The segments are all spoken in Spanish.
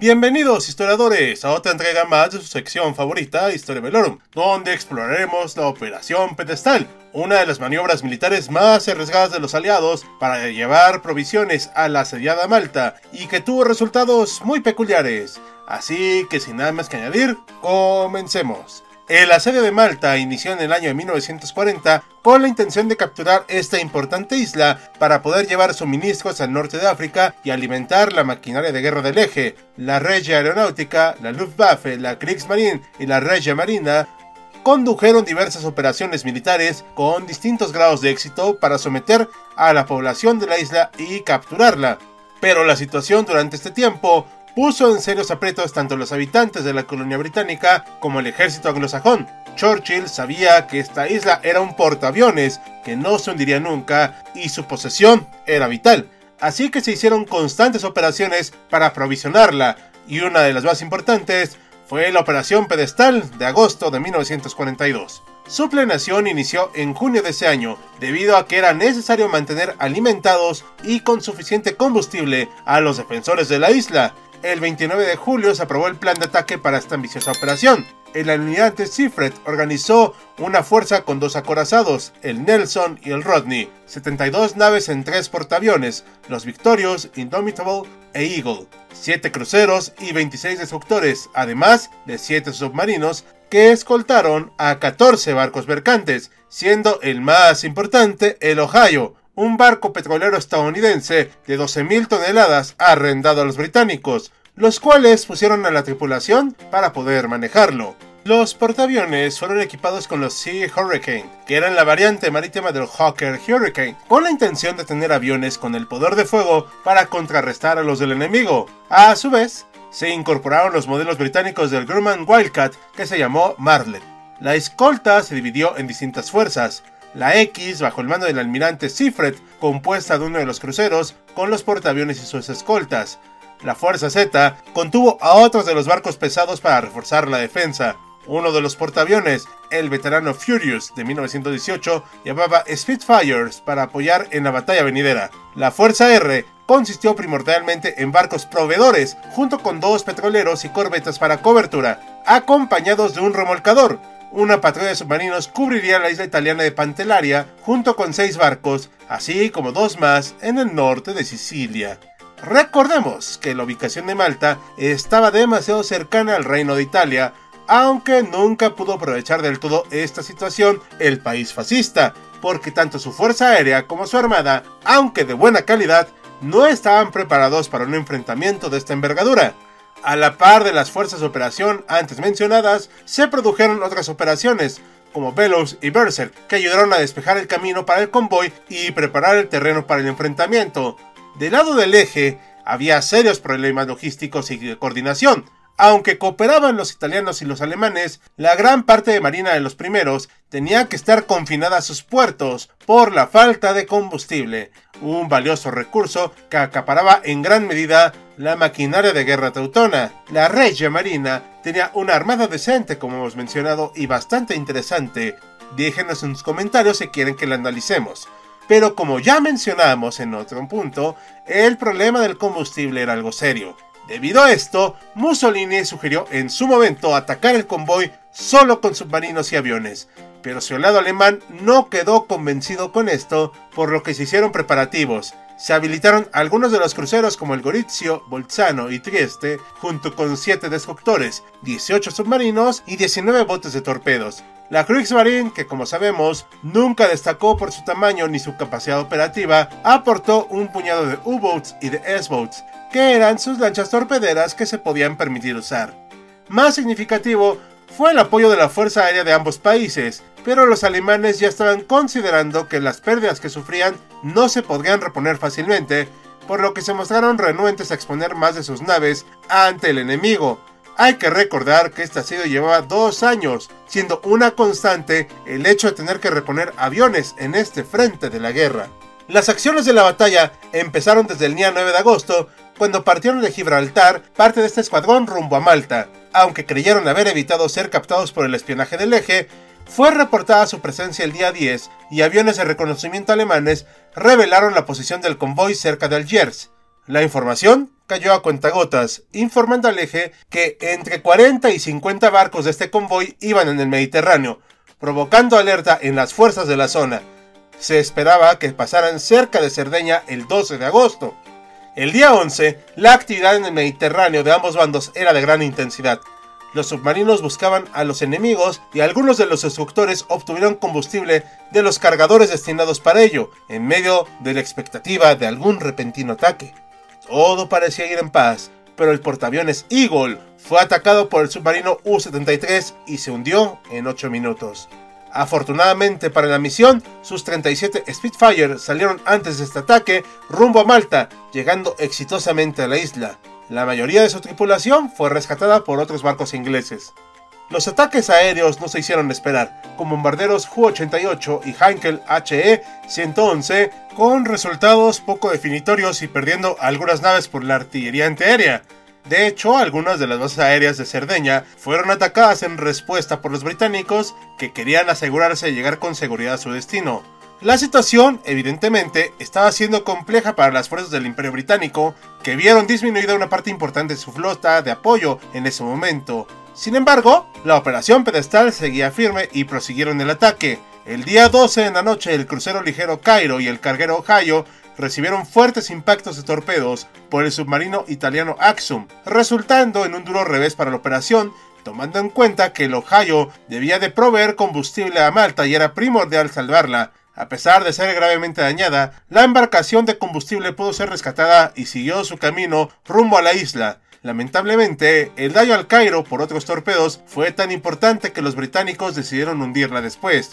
Bienvenidos historiadores a otra entrega más de su sección favorita, Historia Velorum, donde exploraremos la Operación Pedestal, una de las maniobras militares más arriesgadas de los aliados para llevar provisiones a la asediada Malta y que tuvo resultados muy peculiares. Así que sin nada más que añadir, comencemos. El asedio de Malta inició en el año de 1940 con la intención de capturar esta importante isla para poder llevar suministros al norte de África y alimentar la maquinaria de guerra del eje. La Regia Aeronáutica, la Luftwaffe, la Kriegsmarine y la Regia Marina condujeron diversas operaciones militares con distintos grados de éxito para someter a la población de la isla y capturarla. Pero la situación durante este tiempo puso en serios aprietos tanto los habitantes de la colonia británica como el ejército anglosajón. Churchill sabía que esta isla era un portaaviones que no se hundiría nunca y su posesión era vital, así que se hicieron constantes operaciones para aprovisionarla y una de las más importantes fue la Operación Pedestal de agosto de 1942. Su planeación inició en junio de ese año, debido a que era necesario mantener alimentados y con suficiente combustible a los defensores de la isla, el 29 de julio se aprobó el plan de ataque para esta ambiciosa operación. El almirante Seafred organizó una fuerza con dos acorazados, el Nelson y el Rodney, 72 naves en tres portaaviones, los Victorious, Indomitable e Eagle, 7 cruceros y 26 destructores, además de 7 submarinos que escoltaron a 14 barcos mercantes, siendo el más importante el Ohio, un barco petrolero estadounidense de 12.000 toneladas arrendado a los británicos, los cuales pusieron a la tripulación para poder manejarlo. Los portaaviones fueron equipados con los Sea Hurricane, que eran la variante marítima del Hawker Hurricane, con la intención de tener aviones con el poder de fuego para contrarrestar a los del enemigo. A su vez, se incorporaron los modelos británicos del Grumman Wildcat, que se llamó Marlet. La escolta se dividió en distintas fuerzas, la X bajo el mando del almirante Seafred, compuesta de uno de los cruceros, con los portaaviones y sus escoltas. La Fuerza Z contuvo a otros de los barcos pesados para reforzar la defensa. Uno de los portaaviones, el veterano Furious de 1918, llamaba Spitfires para apoyar en la batalla venidera. La Fuerza R consistió primordialmente en barcos proveedores, junto con dos petroleros y corbetas para cobertura, acompañados de un remolcador, una patrulla de submarinos cubriría la isla italiana de Pantelaria junto con seis barcos, así como dos más en el norte de Sicilia. Recordemos que la ubicación de Malta estaba demasiado cercana al reino de Italia, aunque nunca pudo aprovechar del todo esta situación el país fascista, porque tanto su fuerza aérea como su armada, aunque de buena calidad, no estaban preparados para un enfrentamiento de esta envergadura. A la par de las fuerzas de operación antes mencionadas, se produjeron otras operaciones, como Velos y Berserk, que ayudaron a despejar el camino para el convoy y preparar el terreno para el enfrentamiento. Del lado del eje, había serios problemas logísticos y de coordinación. Aunque cooperaban los italianos y los alemanes, la gran parte de marina de los primeros tenía que estar confinada a sus puertos por la falta de combustible, un valioso recurso que acaparaba en gran medida la maquinaria de guerra teutona. La Regia Marina tenía una armada decente, como hemos mencionado, y bastante interesante. Déjenos en sus comentarios si quieren que la analicemos. Pero como ya mencionamos en otro punto, el problema del combustible era algo serio. Debido a esto, Mussolini sugirió en su momento atacar el convoy solo con submarinos y aviones, pero su lado alemán no quedó convencido con esto, por lo que se hicieron preparativos. Se habilitaron algunos de los cruceros como el Gorizio, Bolzano y Trieste, junto con 7 destructores, 18 submarinos y 19 botes de torpedos. La Kriegsmarine, que como sabemos nunca destacó por su tamaño ni su capacidad operativa, aportó un puñado de U-boats y de S-boats, que eran sus lanchas torpederas que se podían permitir usar. Más significativo fue el apoyo de la Fuerza Aérea de ambos países, pero los alemanes ya estaban considerando que las pérdidas que sufrían no se podrían reponer fácilmente, por lo que se mostraron renuentes a exponer más de sus naves ante el enemigo. Hay que recordar que este asedio llevaba dos años, siendo una constante el hecho de tener que reponer aviones en este frente de la guerra. Las acciones de la batalla empezaron desde el día 9 de agosto, cuando partieron de Gibraltar parte de este escuadrón rumbo a Malta. Aunque creyeron haber evitado ser captados por el espionaje del eje, fue reportada su presencia el día 10 y aviones de reconocimiento alemanes revelaron la posición del convoy cerca de Algiers. La información cayó a cuentagotas, informando al eje que entre 40 y 50 barcos de este convoy iban en el Mediterráneo, provocando alerta en las fuerzas de la zona. Se esperaba que pasaran cerca de Cerdeña el 12 de agosto. El día 11, la actividad en el Mediterráneo de ambos bandos era de gran intensidad, los submarinos buscaban a los enemigos y algunos de los destructores obtuvieron combustible de los cargadores destinados para ello, en medio de la expectativa de algún repentino ataque. Todo parecía ir en paz, pero el portaaviones Eagle fue atacado por el submarino U-73 y se hundió en 8 minutos. Afortunadamente para la misión, sus 37 Spitfire salieron antes de este ataque rumbo a Malta, llegando exitosamente a la isla. La mayoría de su tripulación fue rescatada por otros barcos ingleses. Los ataques aéreos no se hicieron esperar, con bombarderos Ju-88 y Heinkel HE-111, con resultados poco definitorios y perdiendo algunas naves por la artillería antiaérea. De hecho, algunas de las bases aéreas de Cerdeña fueron atacadas en respuesta por los británicos que querían asegurarse de llegar con seguridad a su destino. La situación, evidentemente, estaba siendo compleja para las fuerzas del Imperio Británico, que vieron disminuida una parte importante de su flota de apoyo en ese momento. Sin embargo, la operación pedestal seguía firme y prosiguieron el ataque. El día 12 en la noche, el crucero ligero Cairo y el carguero Ohio recibieron fuertes impactos de torpedos por el submarino italiano Axum, resultando en un duro revés para la operación, tomando en cuenta que el Ohio debía de proveer combustible a Malta y era primordial salvarla, a pesar de ser gravemente dañada, la embarcación de combustible pudo ser rescatada y siguió su camino rumbo a la isla. Lamentablemente, el daño al Cairo por otros torpedos fue tan importante que los británicos decidieron hundirla después.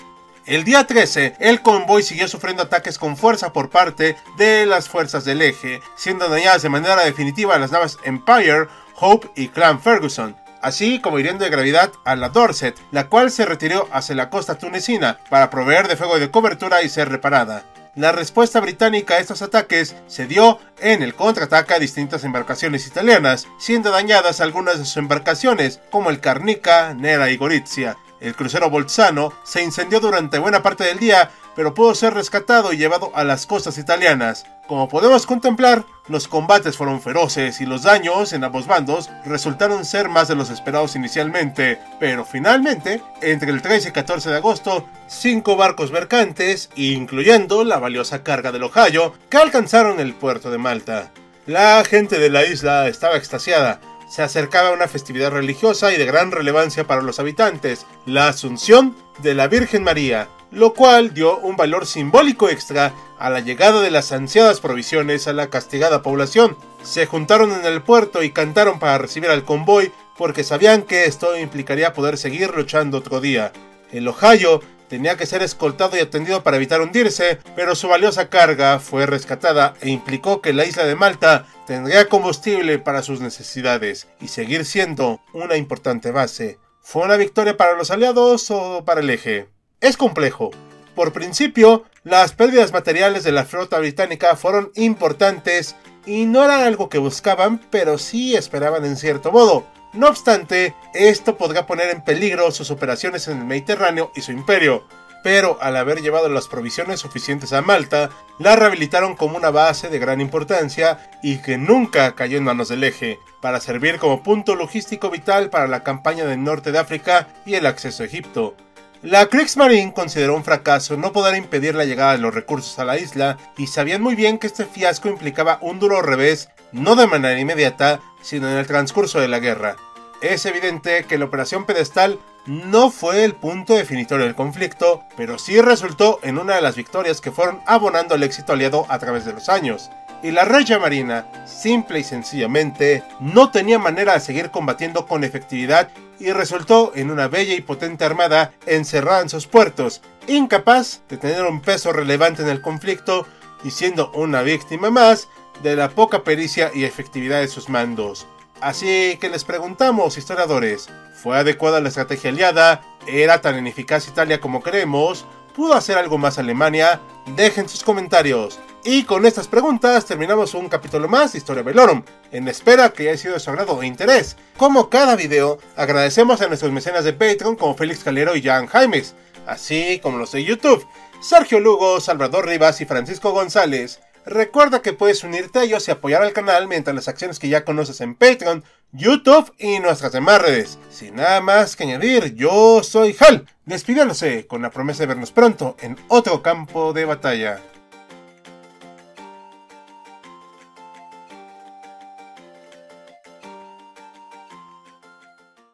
El día 13, el convoy siguió sufriendo ataques con fuerza por parte de las fuerzas del eje, siendo dañadas de manera definitiva las naves Empire, Hope y Clan Ferguson así como hiriendo de gravedad a la Dorset, la cual se retiró hacia la costa tunecina para proveer de fuego de cobertura y ser reparada. La respuesta británica a estos ataques se dio en el contraataque a distintas embarcaciones italianas, siendo dañadas algunas de sus embarcaciones, como el Carnica, Nera y Gorizia. El crucero Bolzano se incendió durante buena parte del día, pero pudo ser rescatado y llevado a las costas italianas. Como podemos contemplar, los combates fueron feroces y los daños en ambos bandos resultaron ser más de los esperados inicialmente, pero finalmente, entre el 13 y 14 de agosto, cinco barcos mercantes, incluyendo la valiosa carga del Ohio, que alcanzaron el puerto de Malta. La gente de la isla estaba extasiada, se acercaba una festividad religiosa y de gran relevancia para los habitantes, la Asunción de la Virgen María, lo cual dio un valor simbólico extra a la llegada de las ansiadas provisiones a la castigada población. Se juntaron en el puerto y cantaron para recibir al convoy porque sabían que esto implicaría poder seguir luchando otro día. El Ohio tenía que ser escoltado y atendido para evitar hundirse, pero su valiosa carga fue rescatada e implicó que la isla de Malta tendría combustible para sus necesidades y seguir siendo una importante base. ¿Fue una victoria para los aliados o para el eje? Es complejo. Por principio, las pérdidas materiales de la flota británica fueron importantes y no era algo que buscaban, pero sí esperaban en cierto modo. No obstante, esto podría poner en peligro sus operaciones en el Mediterráneo y su imperio, pero al haber llevado las provisiones suficientes a Malta, la rehabilitaron como una base de gran importancia y que nunca cayó en manos del eje, para servir como punto logístico vital para la campaña del norte de África y el acceso a Egipto. La Kriegsmarine consideró un fracaso no poder impedir la llegada de los recursos a la isla y sabían muy bien que este fiasco implicaba un duro revés, no de manera inmediata, sino en el transcurso de la guerra. Es evidente que la Operación Pedestal no fue el punto definitorio del conflicto, pero sí resultó en una de las victorias que fueron abonando el éxito aliado a través de los años. Y la Regia Marina, simple y sencillamente, no tenía manera de seguir combatiendo con efectividad y resultó en una bella y potente armada encerrada en sus puertos, incapaz de tener un peso relevante en el conflicto y siendo una víctima más de la poca pericia y efectividad de sus mandos. Así que les preguntamos, historiadores, ¿fue adecuada la estrategia aliada? ¿Era tan ineficaz Italia como creemos? ¿Pudo hacer algo más Alemania? Dejen sus comentarios. Y con estas preguntas terminamos un capítulo más de Historia Velorum, en espera que haya sido de su agrado e interés. Como cada video, agradecemos a nuestros mecenas de Patreon como Félix Calero y Jan Jaimes, así como los de YouTube, Sergio Lugo, Salvador Rivas y Francisco González. Recuerda que puedes unirte a ellos y apoyar al canal mediante las acciones que ya conoces en Patreon, YouTube y nuestras demás redes. Sin nada más que añadir, yo soy Hal, despidiéndose con la promesa de vernos pronto en otro campo de batalla.